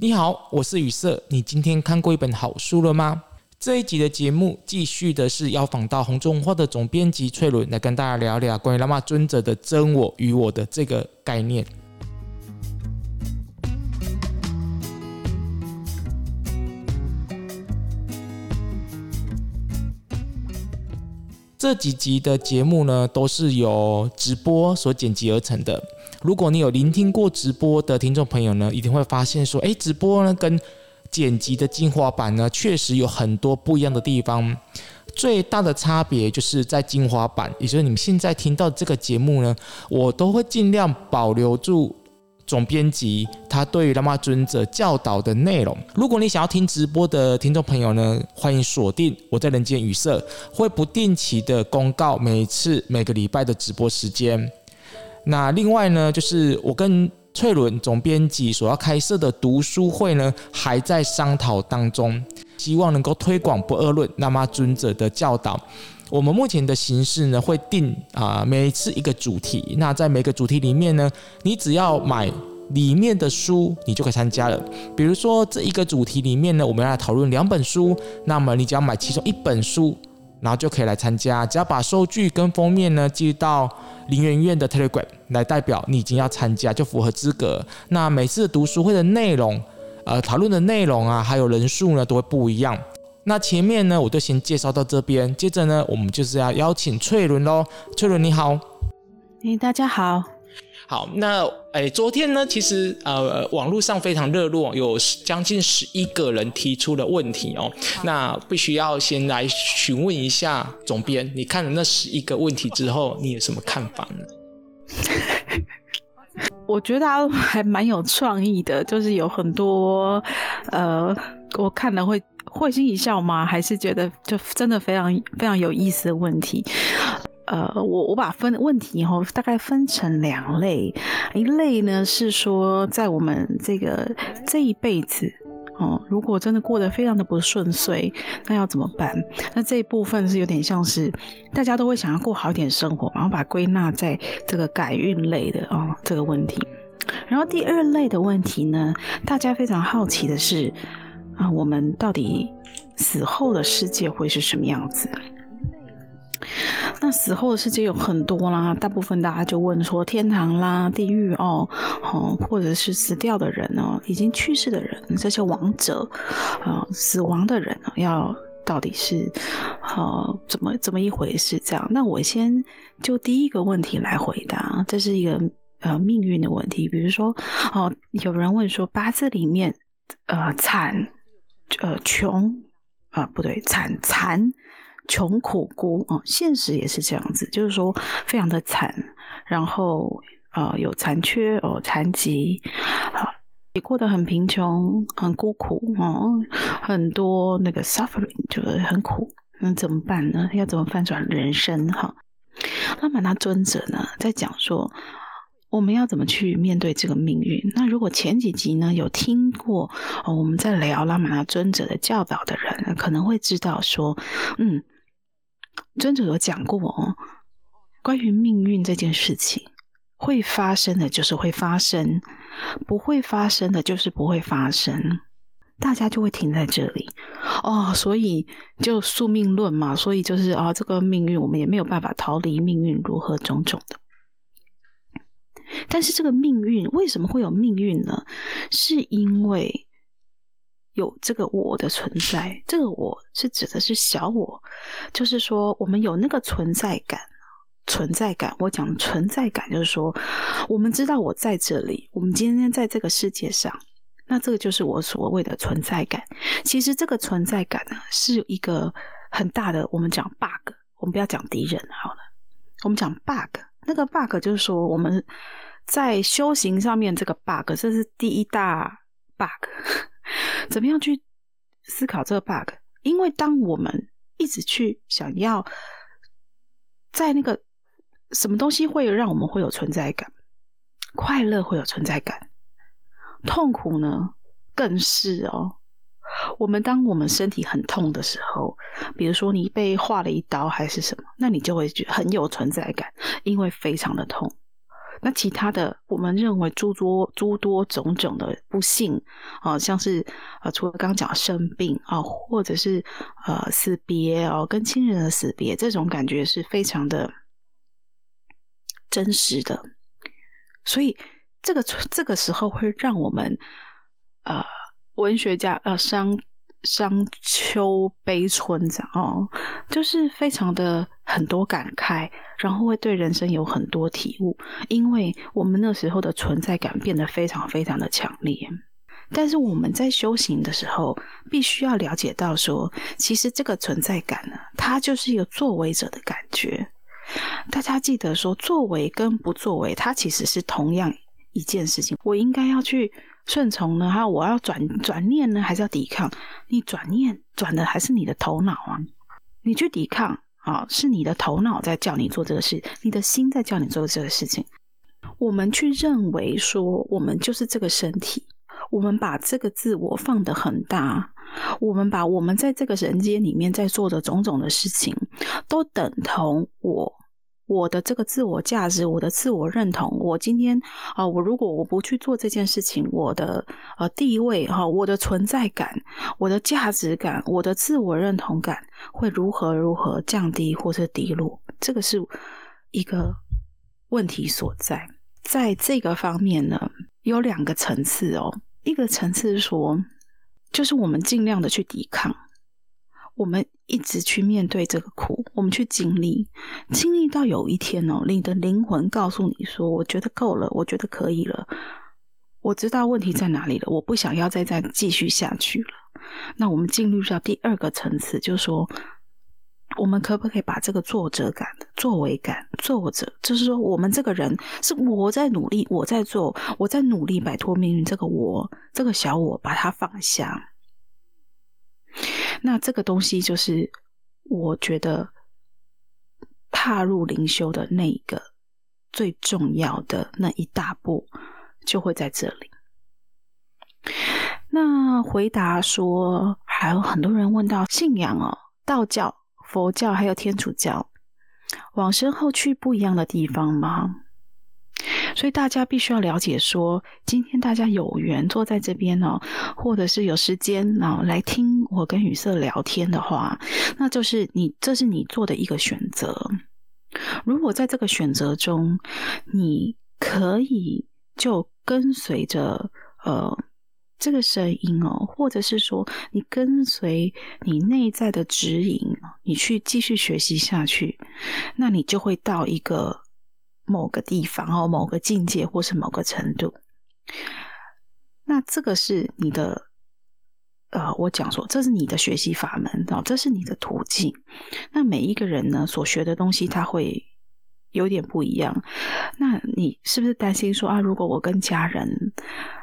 你好，我是雨色。你今天看过一本好书了吗？这一集的节目继续的是要访到红中文化的总编辑翠伦来跟大家聊聊关于拉玛尊者的真我与我的这个概念。这几集的节目呢，都是由直播所剪辑而成的。如果你有聆听过直播的听众朋友呢，一定会发现说，诶，直播呢跟剪辑的精华版呢，确实有很多不一样的地方。最大的差别就是在精华版，也就是你们现在听到这个节目呢，我都会尽量保留住总编辑他对于拉玛尊者教导的内容。如果你想要听直播的听众朋友呢，欢迎锁定我在人间语色，会不定期的公告每次每个礼拜的直播时间。那另外呢，就是我跟翠伦总编辑所要开设的读书会呢，还在商讨当中，希望能够推广不二论那么尊者的教导。我们目前的形式呢，会定啊每一次一个主题。那在每个主题里面呢，你只要买里面的书，你就可以参加了。比如说这一个主题里面呢，我们要来讨论两本书，那么你只要买其中一本书。然后就可以来参加，只要把收据跟封面呢寄到林媛媛的 Telegram 来代表你已经要参加，就符合资格。那每次读书会的内容，呃，讨论的内容啊，还有人数呢，都会不一样。那前面呢，我就先介绍到这边，接着呢，我们就是要邀请翠伦喽。翠伦你好，嘿，大家好。好，那诶，昨天呢，其实呃，网络上非常热络，有将近十一个人提出了问题哦。那必须要先来询问一下总编，你看了那十一个问题之后，你有什么看法呢？我觉得他还蛮有创意的，就是有很多呃，我看了会会心一笑吗？还是觉得就真的非常非常有意思的问题。呃，我我把分问题以后，大概分成两类，一类呢是说，在我们这个这一辈子哦，如果真的过得非常的不顺遂，那要怎么办？那这一部分是有点像是大家都会想要过好一点生活，然后把归纳在这个改运类的哦这个问题。然后第二类的问题呢，大家非常好奇的是啊，我们到底死后的世界会是什么样子？那死后的世界有很多啦，大部分大家就问说天堂啦、地狱哦，哦，或者是死掉的人哦，已经去世的人，这些亡者啊、死亡的人要到底是呃怎么怎么一回事？这样，那我先就第一个问题来回答，这是一个呃命运的问题。比如说哦、有人问说八字里面呃惨呃穷啊、呃、不对惨残。穷苦孤、哦，现实也是这样子，就是说非常的惨，然后呃有残缺哦，残疾啊，也过得很贫穷，很孤苦哦，很多那个 suffering 就是很苦，那怎么办呢？要怎么翻转人生？哈，拉玛那尊者呢，在讲说我们要怎么去面对这个命运。那如果前几集呢有听过哦，我们在聊拉玛那尊者的教导的人，可能会知道说，嗯。尊者有讲过哦，关于命运这件事情，会发生的就是会发生，不会发生的就是不会发生，大家就会停在这里哦。所以就宿命论嘛，所以就是啊、哦，这个命运我们也没有办法逃离命运，如何种种的。但是这个命运为什么会有命运呢？是因为。有这个我的存在，这个我是指的是小我，就是说我们有那个存在感，存在感。我讲存在感，就是说我们知道我在这里，我们今天在这个世界上，那这个就是我所谓的存在感。其实这个存在感呢，是一个很大的，我们讲 bug，我们不要讲敌人好了，我们讲 bug。那个 bug 就是说我们在修行上面这个 bug，这是第一大 bug。怎么样去思考这个 bug？因为当我们一直去想要在那个什么东西会让我们会有存在感，快乐会有存在感，痛苦呢更是哦。我们当我们身体很痛的时候，比如说你被划了一刀还是什么，那你就会觉得很有存在感，因为非常的痛。那其他的，我们认为诸多诸多种种的不幸啊，像是呃，除了刚刚讲生病啊，或者是呃死别哦，跟亲人的死别，这种感觉是非常的真实的。所以这个这个时候会让我们呃文学家呃伤伤秋悲春这样哦，就是非常的很多感慨。然后会对人生有很多体悟，因为我们那时候的存在感变得非常非常的强烈。但是我们在修行的时候，必须要了解到说，其实这个存在感呢，它就是一个作为者的感觉。大家记得说，作为跟不作为，它其实是同样一件事情。我应该要去顺从呢，还有我要转转念呢，还是要抵抗？你转念转的还是你的头脑啊？你去抵抗。啊，是你的头脑在叫你做这个事，你的心在叫你做这个事情。我们去认为说，我们就是这个身体，我们把这个自我放得很大，我们把我们在这个人间里面在做的种种的事情，都等同我。我的这个自我价值，我的自我认同，我今天啊，我如果我不去做这件事情，我的呃地位哈，我的存在感，我的价值感，我的自我认同感会如何如何降低或是低落？这个是一个问题所在。在这个方面呢，有两个层次哦，一个层次是说，就是我们尽量的去抵抗。我们一直去面对这个苦，我们去经历，经历到有一天哦，你的灵魂告诉你说：“我觉得够了，我觉得可以了，我知道问题在哪里了，我不想要再再继续下去了。”那我们进入到第二个层次，就是说，我们可不可以把这个作者感、作为感、作者，就是说，我们这个人是我在努力，我在做，我在努力摆脱命运，这个我，这个小我，把它放下。那这个东西就是我觉得踏入灵修的那一个最重要的那一大步，就会在这里。那回答说，还有很多人问到信仰哦，道教、佛教还有天主教，往生后去不一样的地方吗？所以大家必须要了解说，今天大家有缘坐在这边哦，或者是有时间啊来听我跟雨色聊天的话，那就是你这是你做的一个选择。如果在这个选择中，你可以就跟随着呃这个声音哦，或者是说你跟随你内在的指引，你去继续学习下去，那你就会到一个。某个地方哦，某个境界或是某个程度，那这个是你的，呃，我讲说这是你的学习法门哦，这是你的途径。那每一个人呢，所学的东西他会有点不一样。那你是不是担心说啊，如果我跟家人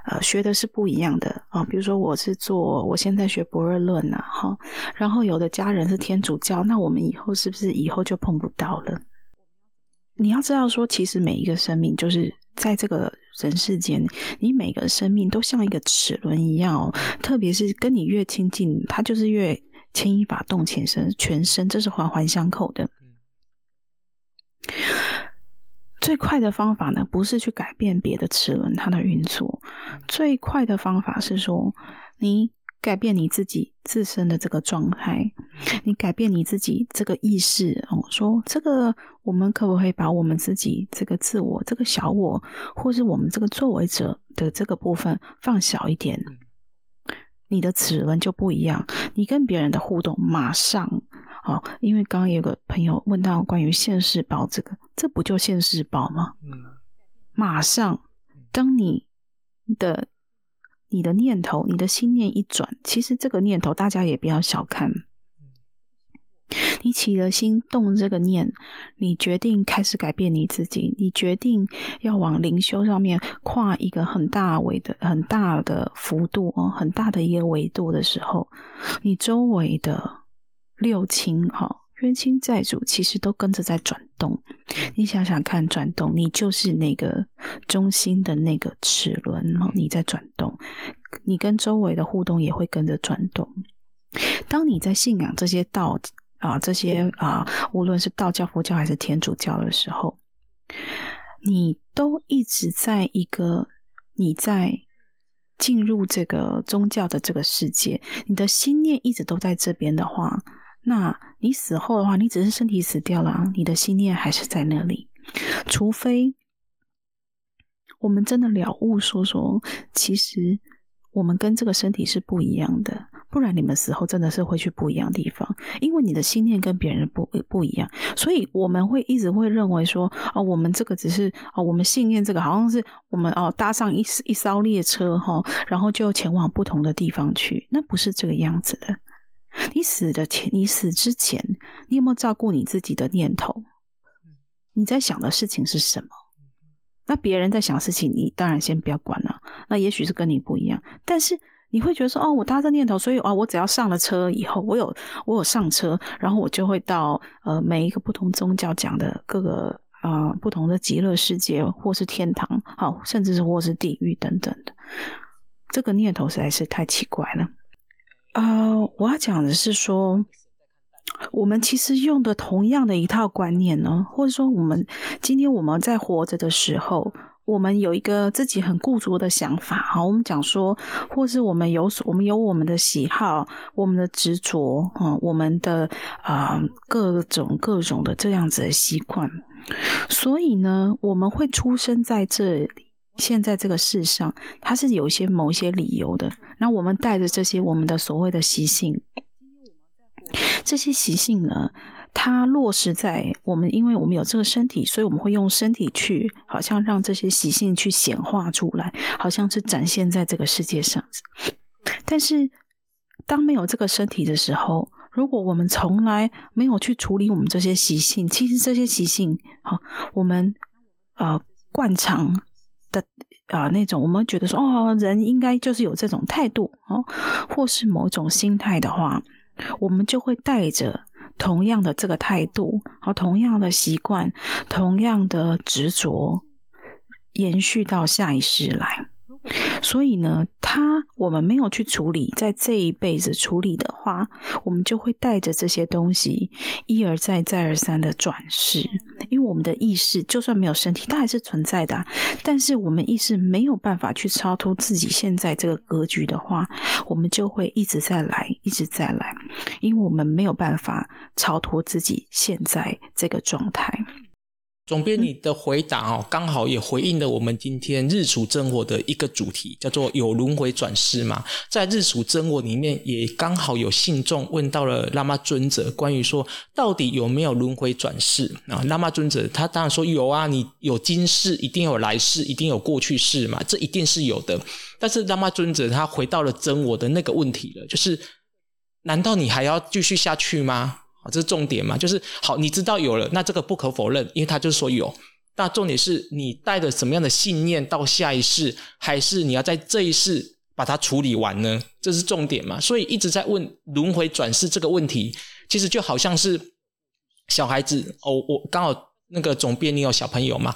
呃学的是不一样的啊，比如说我是做我现在学《般若论》呐，哈，然后有的家人是天主教，那我们以后是不是以后就碰不到了？你要知道，说其实每一个生命，就是在这个人世间，你每个生命都像一个齿轮一样哦。特别是跟你越亲近，它就是越牵一发动全身，全身这是环环相扣的。最快的方法呢，不是去改变别的齿轮它的运作，最快的方法是说你。改变你自己自身的这个状态，你改变你自己这个意识哦。说这个，我们可不可以把我们自己这个自我、这个小我，或是我们这个作为者的这个部分放小一点？你的齿轮就不一样，你跟别人的互动马上哦。因为刚刚有个朋友问到关于现世报这个，这不就现世报吗？马上，当你的。你的念头，你的心念一转，其实这个念头大家也不要小看。你起了心动这个念，你决定开始改变你自己，你决定要往灵修上面跨一个很大维的、很大的幅度哦，很大的一个维度的时候，你周围的六亲哈。冤亲债主其实都跟着在转动，你想想看，转动，你就是那个中心的那个齿轮，你在转动，你跟周围的互动也会跟着转动。当你在信仰这些道啊，这些啊，无论是道教、佛教还是天主教的时候，你都一直在一个你在进入这个宗教的这个世界，你的心念一直都在这边的话，那你死后的话，你只是身体死掉了，你的心念还是在那里。除非我们真的了悟，说说其实我们跟这个身体是不一样的。不然你们死后真的是会去不一样的地方，因为你的心念跟别人不不一样，所以我们会一直会认为说，哦，我们这个只是哦，我们信念这个好像是我们哦搭上一一艘列车哈，然后就前往不同的地方去，那不是这个样子的。你死的前，你死之前，你有没有照顾你自己的念头？你在想的事情是什么？那别人在想事情，你当然先不要管了。那也许是跟你不一样，但是。你会觉得说哦，我搭这念头，所以哦，我只要上了车以后，我有我有上车，然后我就会到呃每一个不同宗教讲的各个啊、不同的极乐世界，或是天堂，好、甚至是或是地狱等等的。这个念头实在是太奇怪了。啊、我要讲的是说，我们其实用的同样的一套观念呢，或者说我们今天我们在活着的时候。我们有一个自己很固着的想法，好，我们讲说，或是我们有所，我们有我们的喜好，我们的执着，啊，我们的啊、各种各种的这样子的习惯，所以呢，我们会出生在这里，现在这个世上，它是有一些某一些理由的。那我们带着这些我们的所谓的习性，这些习性呢，它落实在我们，因为我们有这个身体，所以我们会用身体去，好像让这些习性去显化出来，好像是展现在这个世界上。但是，当没有这个身体的时候，如果我们从来没有去处理我们这些习性，其实这些习性，我们呃惯常的啊、那种，我们觉得说，哦，人应该就是有这种态度哦，或是某种心态的话，我们就会带着。同样的这个态度，和同样的习惯，同样的执着，延续到下一世来。所以呢，他我们没有去处理，在这一辈子处理的话，我们就会带着这些东西一而再、再而三的转世。因为我们的意识就算没有身体，它还是存在的。但是我们意识没有办法去超脱自己现在这个格局的话，我们就会一直在来，一直在来，因为我们没有办法超脱自己现在这个状态。总编，你的回答哦，刚好也回应了我们今天日处真我的一个主题，叫做有轮回转世嘛。在日处真我里面，也刚好有信众问到了喇嘛尊者，关于说到底有没有轮回转世啊？喇嘛尊者他当然说有啊，你有今世，一定有来世，一定有过去世嘛，这一定是有的。但是喇嘛尊者他回到了真我的那个问题了，就是难道你还要继续下去吗？这是重点嘛？就是好，你知道有了，那这个不可否认，因为他就是说有。那重点是你带着什么样的信念到下一世，还是你要在这一世把它处理完呢？这是重点嘛？所以一直在问轮回转世这个问题，其实就好像是小孩子哦，我刚好那个总编，你有小朋友嘛？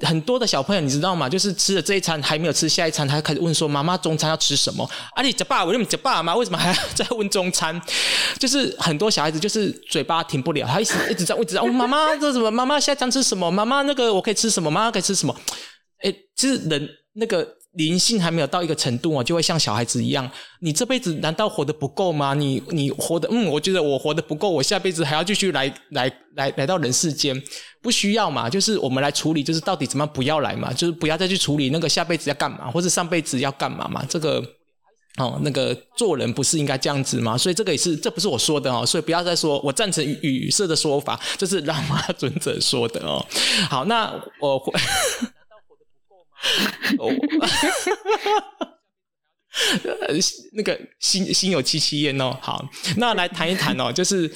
很多的小朋友，你知道吗？就是吃了这一餐还没有吃下一餐，他就开始问说：“妈妈，中餐要吃什么？”啊，你吃爸，我问你吃爸妈？为什么还要再问中餐？就是很多小孩子就是嘴巴停不了，他一直一直在问，一直在问妈妈这什么？妈妈下一餐吃什么？妈妈那个我可以吃什么？妈妈可以吃什么？哎，其实人那个。灵性还没有到一个程度啊，就会像小孩子一样。你这辈子难道活得不够吗？你你活得嗯，我觉得我活得不够，我下辈子还要继续来来来来到人世间，不需要嘛？就是我们来处理，就是到底怎么不要来嘛？就是不要再去处理那个下辈子要干嘛，或者上辈子要干嘛嘛？这个哦，那个做人不是应该这样子吗？所以这个也是，这不是我说的哦，所以不要再说我赞成语色的说法，这是 喇嘛尊者说的哦。好，那我。哦，那个心心有戚戚焉哦。好，那来谈一谈哦，就是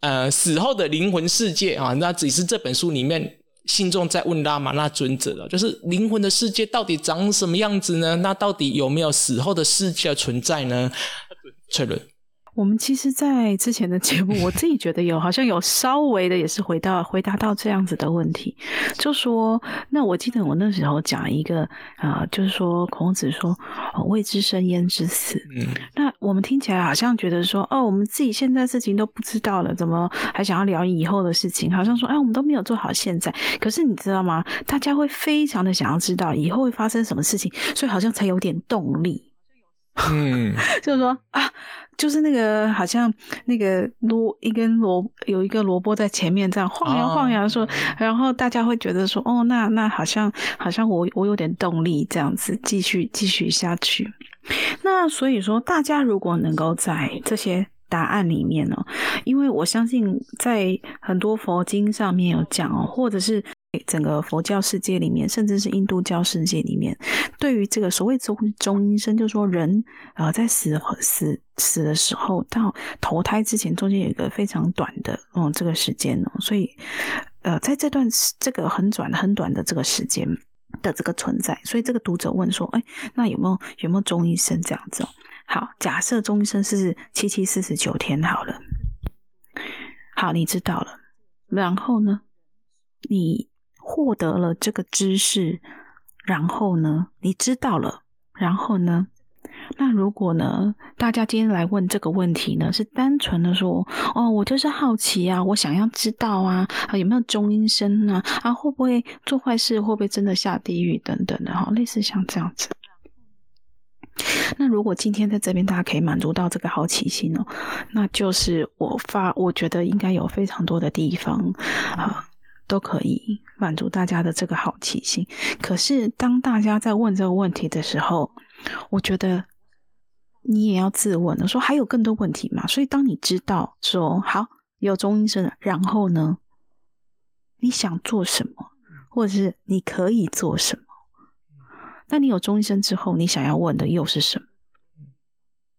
呃死后的灵魂世界啊。那只是这本书里面信众在问拉玛那尊者了，就是灵魂的世界到底长什么样子呢？那到底有没有死后的世界存在呢？翠伦。我们其实，在之前的节目，我自己觉得有好像有稍微的也是回到回答到这样子的问题，就说，那我记得我那时候讲一个啊、呃，就是说孔子说“未知生焉知死”，嗯，那我们听起来好像觉得说，哦，我们自己现在事情都不知道了，怎么还想要聊以后的事情？好像说，哎，我们都没有做好现在。可是你知道吗？大家会非常的想要知道以后会发生什么事情，所以好像才有点动力。嗯，就是说啊，就是那个好像那个萝一根萝有一个萝卜在前面这样晃呀晃呀说，哦、然后大家会觉得说，哦，那那好像好像我我有点动力这样子继续继续下去。那所以说，大家如果能够在这些答案里面呢，因为我相信在很多佛经上面有讲哦，或者是。整个佛教世界里面，甚至是印度教世界里面，对于这个所谓中中阴身，就是说人呃在死死死的时候到投胎之前，中间有一个非常短的嗯这个时间哦，所以呃在这段这个很短很短的这个时间的这个存在，所以这个读者问说，哎，那有没有有没有中阴身这样子哦？好，假设中阴身是七七四十九天好了，好，你知道了，然后呢，你。获得了这个知识，然后呢，你知道了，然后呢，那如果呢，大家今天来问这个问题呢，是单纯的说，哦，我就是好奇啊，我想要知道啊，啊，有没有中阴身呢？啊，会不会做坏事？会不会真的下地狱等等的？哈，类似像这样子。那如果今天在这边大家可以满足到这个好奇心哦，那就是我发，我觉得应该有非常多的地方啊。都可以满足大家的这个好奇心。可是，当大家在问这个问题的时候，我觉得你也要自问，说还有更多问题吗？所以，当你知道说好有中医生，然后呢，你想做什么，或者是你可以做什么？那你有中医生之后，你想要问的又是什么？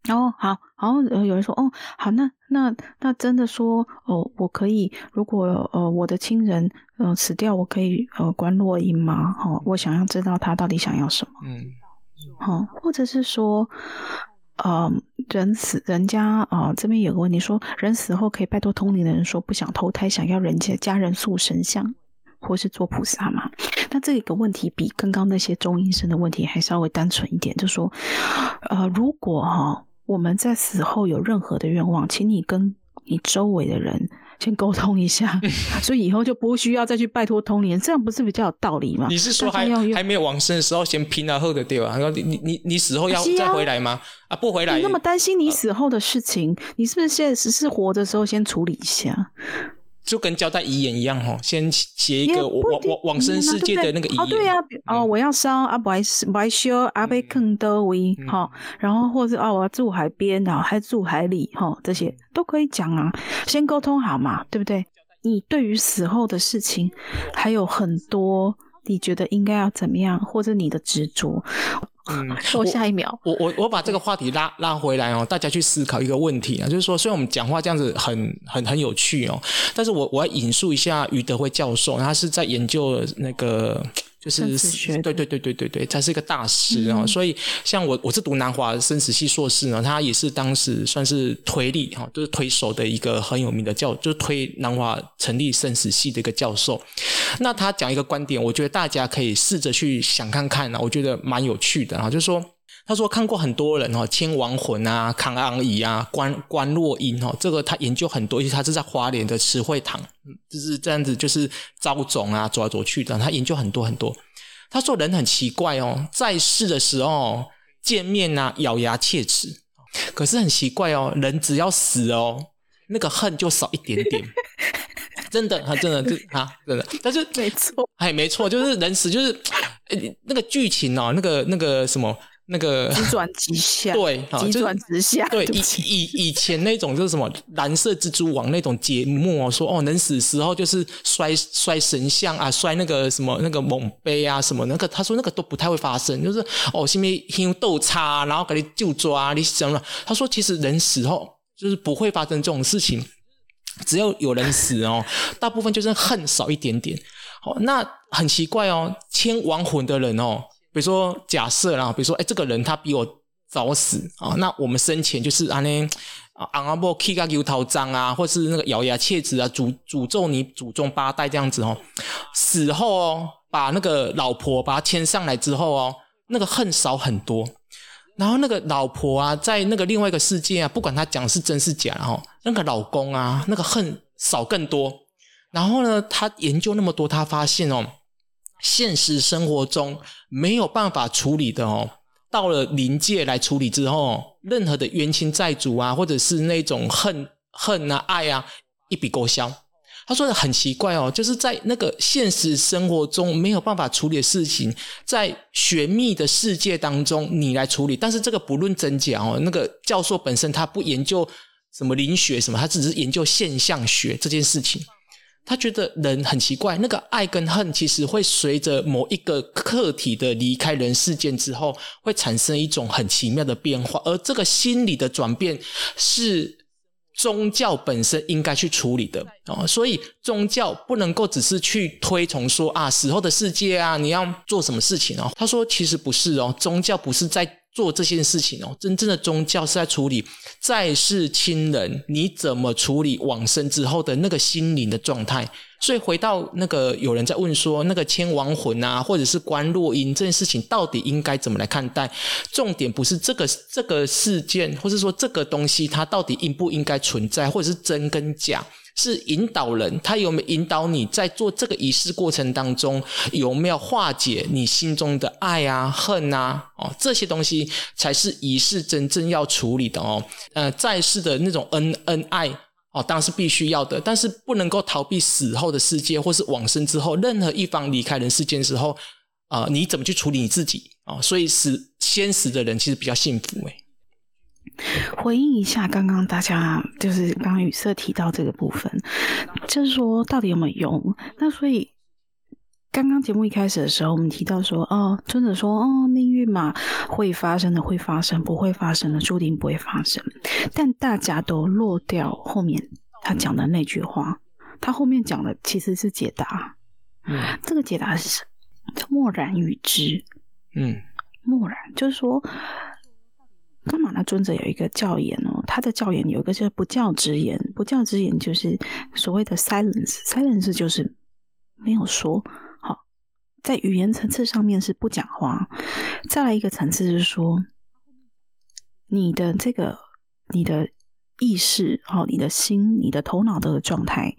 哦，好，然后有人说，哦，好，那那那真的说，哦，我可以，如果呃我的亲人呃死掉，我可以呃关落音吗？哦，我想要知道他到底想要什么。嗯，好、哦，或者是说，呃，人死，人家啊、呃、这边有个问题说，人死后可以拜托通灵的人说不想投胎，想要人家家人塑神像，或是做菩萨吗？那这个问题比刚刚那些中医生的问题还稍微单纯一点，就说，呃，如果哈。哦我们在死后有任何的愿望，请你跟你周围的人先沟通一下，所以以后就不需要再去拜托通灵，这样不是比较有道理吗？你是说还还没有往生的时候先拼了后的对吧？你你你你死后要再回来吗？啊，啊，不回来。你那么担心你死后的事情，呃、你是不是现在只是活的时候先处理一下？就跟交代遗言一样哈，先写一个往往往生世界的那个遗言。哦，对呀，哦，我要烧啊，不爱不爱修啊，被坑多位哈，然后或者哦，我要住海边啊，还住海里哈，这些都可以讲啊，先沟通好嘛，对不对？你对于死后的事情还有很多，你觉得应该要怎么样，或者你的执着。嗯，说下一秒，我我我把这个话题拉拉回来哦，大家去思考一个问题啊，就是说，虽然我们讲话这样子很很很有趣哦，但是我我要引述一下余德辉教授，他是在研究那个。就是对对对对对对，他是一个大师啊、哦，嗯、所以像我我是读南华生死系硕士呢，他也是当时算是推力哈，就是推手的一个很有名的教，就是推南华成立生死系的一个教授。那他讲一个观点，我觉得大家可以试着去想看看呢，我觉得蛮有趣的啊，就是说。他说看过很多人哦，千王魂啊、康昂仪啊、观观落阴哈，这个他研究很多，而且他是在花莲的慈惠堂，就是这样子，就是招总啊，走来走去的，他研究很多很多。他说人很奇怪哦，在世的时候见面啊，咬牙切齿，可是很奇怪哦，人只要死哦，那个恨就少一点点，真的，他真的就啊，真的，但是没错，哎，没错，就是人死就是，那个剧情哦，那个那个什么。那个急转直下，对，急转直下。对，以以以前那种就是什么蓝色蜘蛛网那种节目哦，说哦，人死时候就是摔摔神像啊，摔那个什么那个墓碑啊，什么那个，他说那个都不太会发生，就是哦，下面用豆叉，然后给你就抓你什么。他说其实人死后就是不会发生这种事情，只要有人死哦，大部分就是恨少一点点。哦，那很奇怪哦，牵亡魂的人哦。比如说，假设啦，比如说，哎，这个人他比我早死啊，那我们生前就是安尼啊，阿伯乞个油头脏啊，或是那个咬牙切齿啊，诅诅咒你祖宗八代这样子哦。死后哦，把那个老婆把他牵上来之后哦，那个恨少很多。然后那个老婆啊，在那个另外一个世界啊，不管他讲是真是假，然后那个老公啊，那个恨少更多。然后呢，他研究那么多，他发现哦，现实生活中没有办法处理的哦，到了灵界来处理之后，任何的冤亲债主啊，或者是那种恨恨啊、爱啊，一笔勾销。他说的很奇怪哦，就是在那个现实生活中没有办法处理的事情，在玄秘的世界当中你来处理。但是这个不论真假哦，那个教授本身他不研究什么灵学什么，他只是研究现象学这件事情。他觉得人很奇怪，那个爱跟恨其实会随着某一个客体的离开人世间之后，会产生一种很奇妙的变化，而这个心理的转变是。宗教本身应该去处理的哦，所以宗教不能够只是去推崇说啊，死后的世界啊，你要做什么事情哦？他说其实不是哦，宗教不是在做这些事情哦，真正的宗教是在处理在世亲人，你怎么处理往生之后的那个心灵的状态。所以回到那个有人在问说，那个千亡魂啊，或者是观落阴这件事情，到底应该怎么来看待？重点不是这个这个事件，或者说这个东西它到底应不应该存在，或者是真跟假，是引导人他有没有引导你在做这个仪式过程当中，有没有化解你心中的爱啊、恨啊？哦，这些东西才是仪式真正要处理的哦。呃，在世的那种恩恩爱。哦，当然是必须要的，但是不能够逃避死后的世界，或是往生之后，任何一方离开人世间的时候，啊、你怎么去处理你自己啊、哦？所以死先死的人其实比较幸福诶。回应一下刚刚大家就是刚刚宇色提到这个部分，就是说到底有没有用？那所以。刚刚节目一开始的时候，我们提到说，哦，尊者说，哦，命运嘛，会发生的会发生，不会发生的注定不会发生。但大家都落掉后面他讲的那句话，他后面讲的其实是解答。嗯，这个解答是默然与之。嗯，默然就是说，噶玛那尊者有一个教言哦，他的教言有一个叫不教之言，不教之言就是所谓的 silence，silence 就是没有说。在语言层次上面是不讲话，再来一个层次是说，你的这个你的意识，哦，你的心，你的头脑的状态，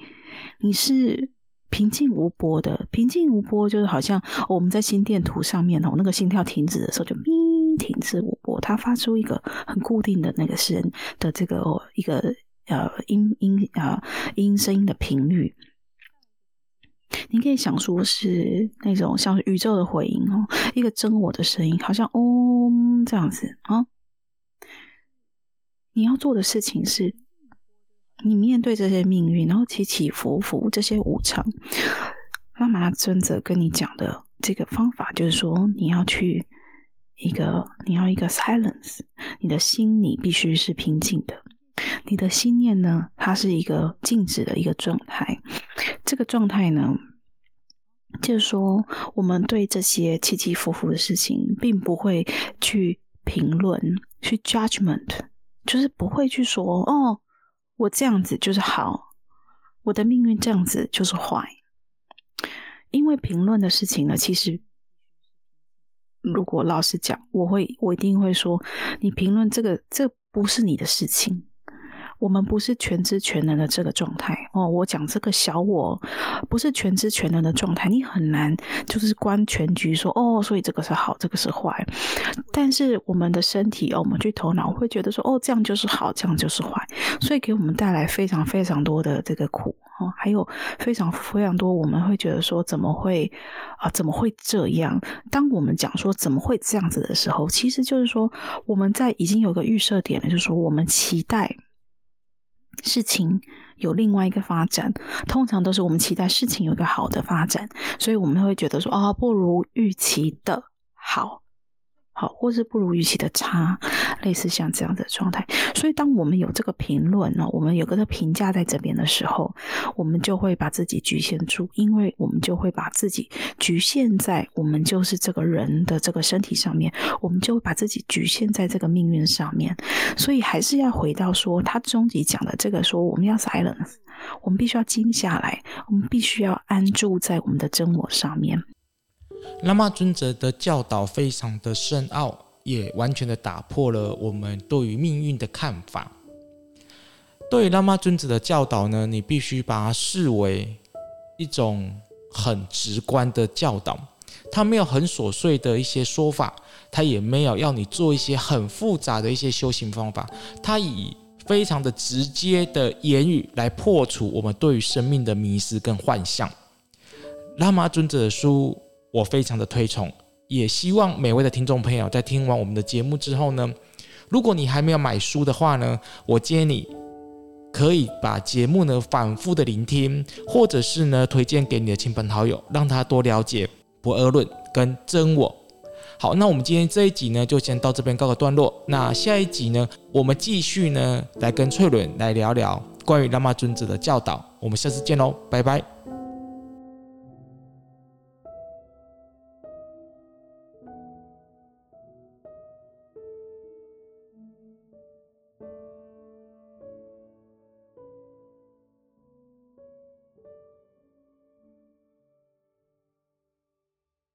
你是平静无波的。平静无波就是好像我们在心电图上面哦，那个心跳停止的时候就咪停止无波，它发出一个很固定的那个声的这个、哦、一个呃音音啊音声音的频率。你可以想说是那种像是宇宙的回音哦，一个真我的声音，好像哦这样子啊。你要做的事情是，你面对这些命运，然后起起伏伏这些无常。噶玛那尊者跟你讲的这个方法，就是说你要去一个，你要一个 silence，你的心里必须是平静的。你的心念呢，它是一个静止的一个状态。这个状态呢，就是说，我们对这些起起伏伏的事情，并不会去评论、去 judgment，就是不会去说，哦，我这样子就是好，我的命运这样子就是坏。因为评论的事情呢，其实，如果老实讲，我会，我一定会说，你评论这个，这不是你的事情。我们不是全知全能的这个状态哦。我讲这个小我不是全知全能的状态，你很难就是观全局说哦，所以这个是好，这个是坏。但是我们的身体哦，我们去头脑会觉得说哦，这样就是好，这样就是坏，所以给我们带来非常非常多的这个苦哦，还有非常非常多我们会觉得说怎么会啊，怎么会这样？当我们讲说怎么会这样子的时候，其实就是说我们在已经有个预设点了，就是说我们期待。事情有另外一个发展，通常都是我们期待事情有一个好的发展，所以我们会觉得说，哦，不如预期的好。好，或是不如预期的差，类似像这样的状态。所以，当我们有这个评论呢，我们有个的评价在这边的时候，我们就会把自己局限住，因为我们就会把自己局限在我们就是这个人的这个身体上面，我们就会把自己局限在这个命运上面。所以，还是要回到说，他终极讲的这个说，我们要 silence，我们必须要静下来，我们必须要安住在我们的真我上面。拉玛尊者的教导非常的深奥，也完全的打破了我们对于命运的看法。对于拉玛尊者的教导呢，你必须把它视为一种很直观的教导。他没有很琐碎的一些说法，他也没有要你做一些很复杂的一些修行方法。他以非常的直接的言语来破除我们对于生命的迷失跟幻象。拉玛尊者的书我非常的推崇，也希望每位的听众朋友在听完我们的节目之后呢，如果你还没有买书的话呢，我建议你。可以把节目呢反复的聆听，或者是呢推荐给你的亲朋好友，让他多了解不二论跟真我。好，那我们今天这一集呢就先到这边告个段落。那下一集呢，我们继续呢来跟翠伦来聊聊关于喇嘛尊者的教导。我们下次见喽，拜拜。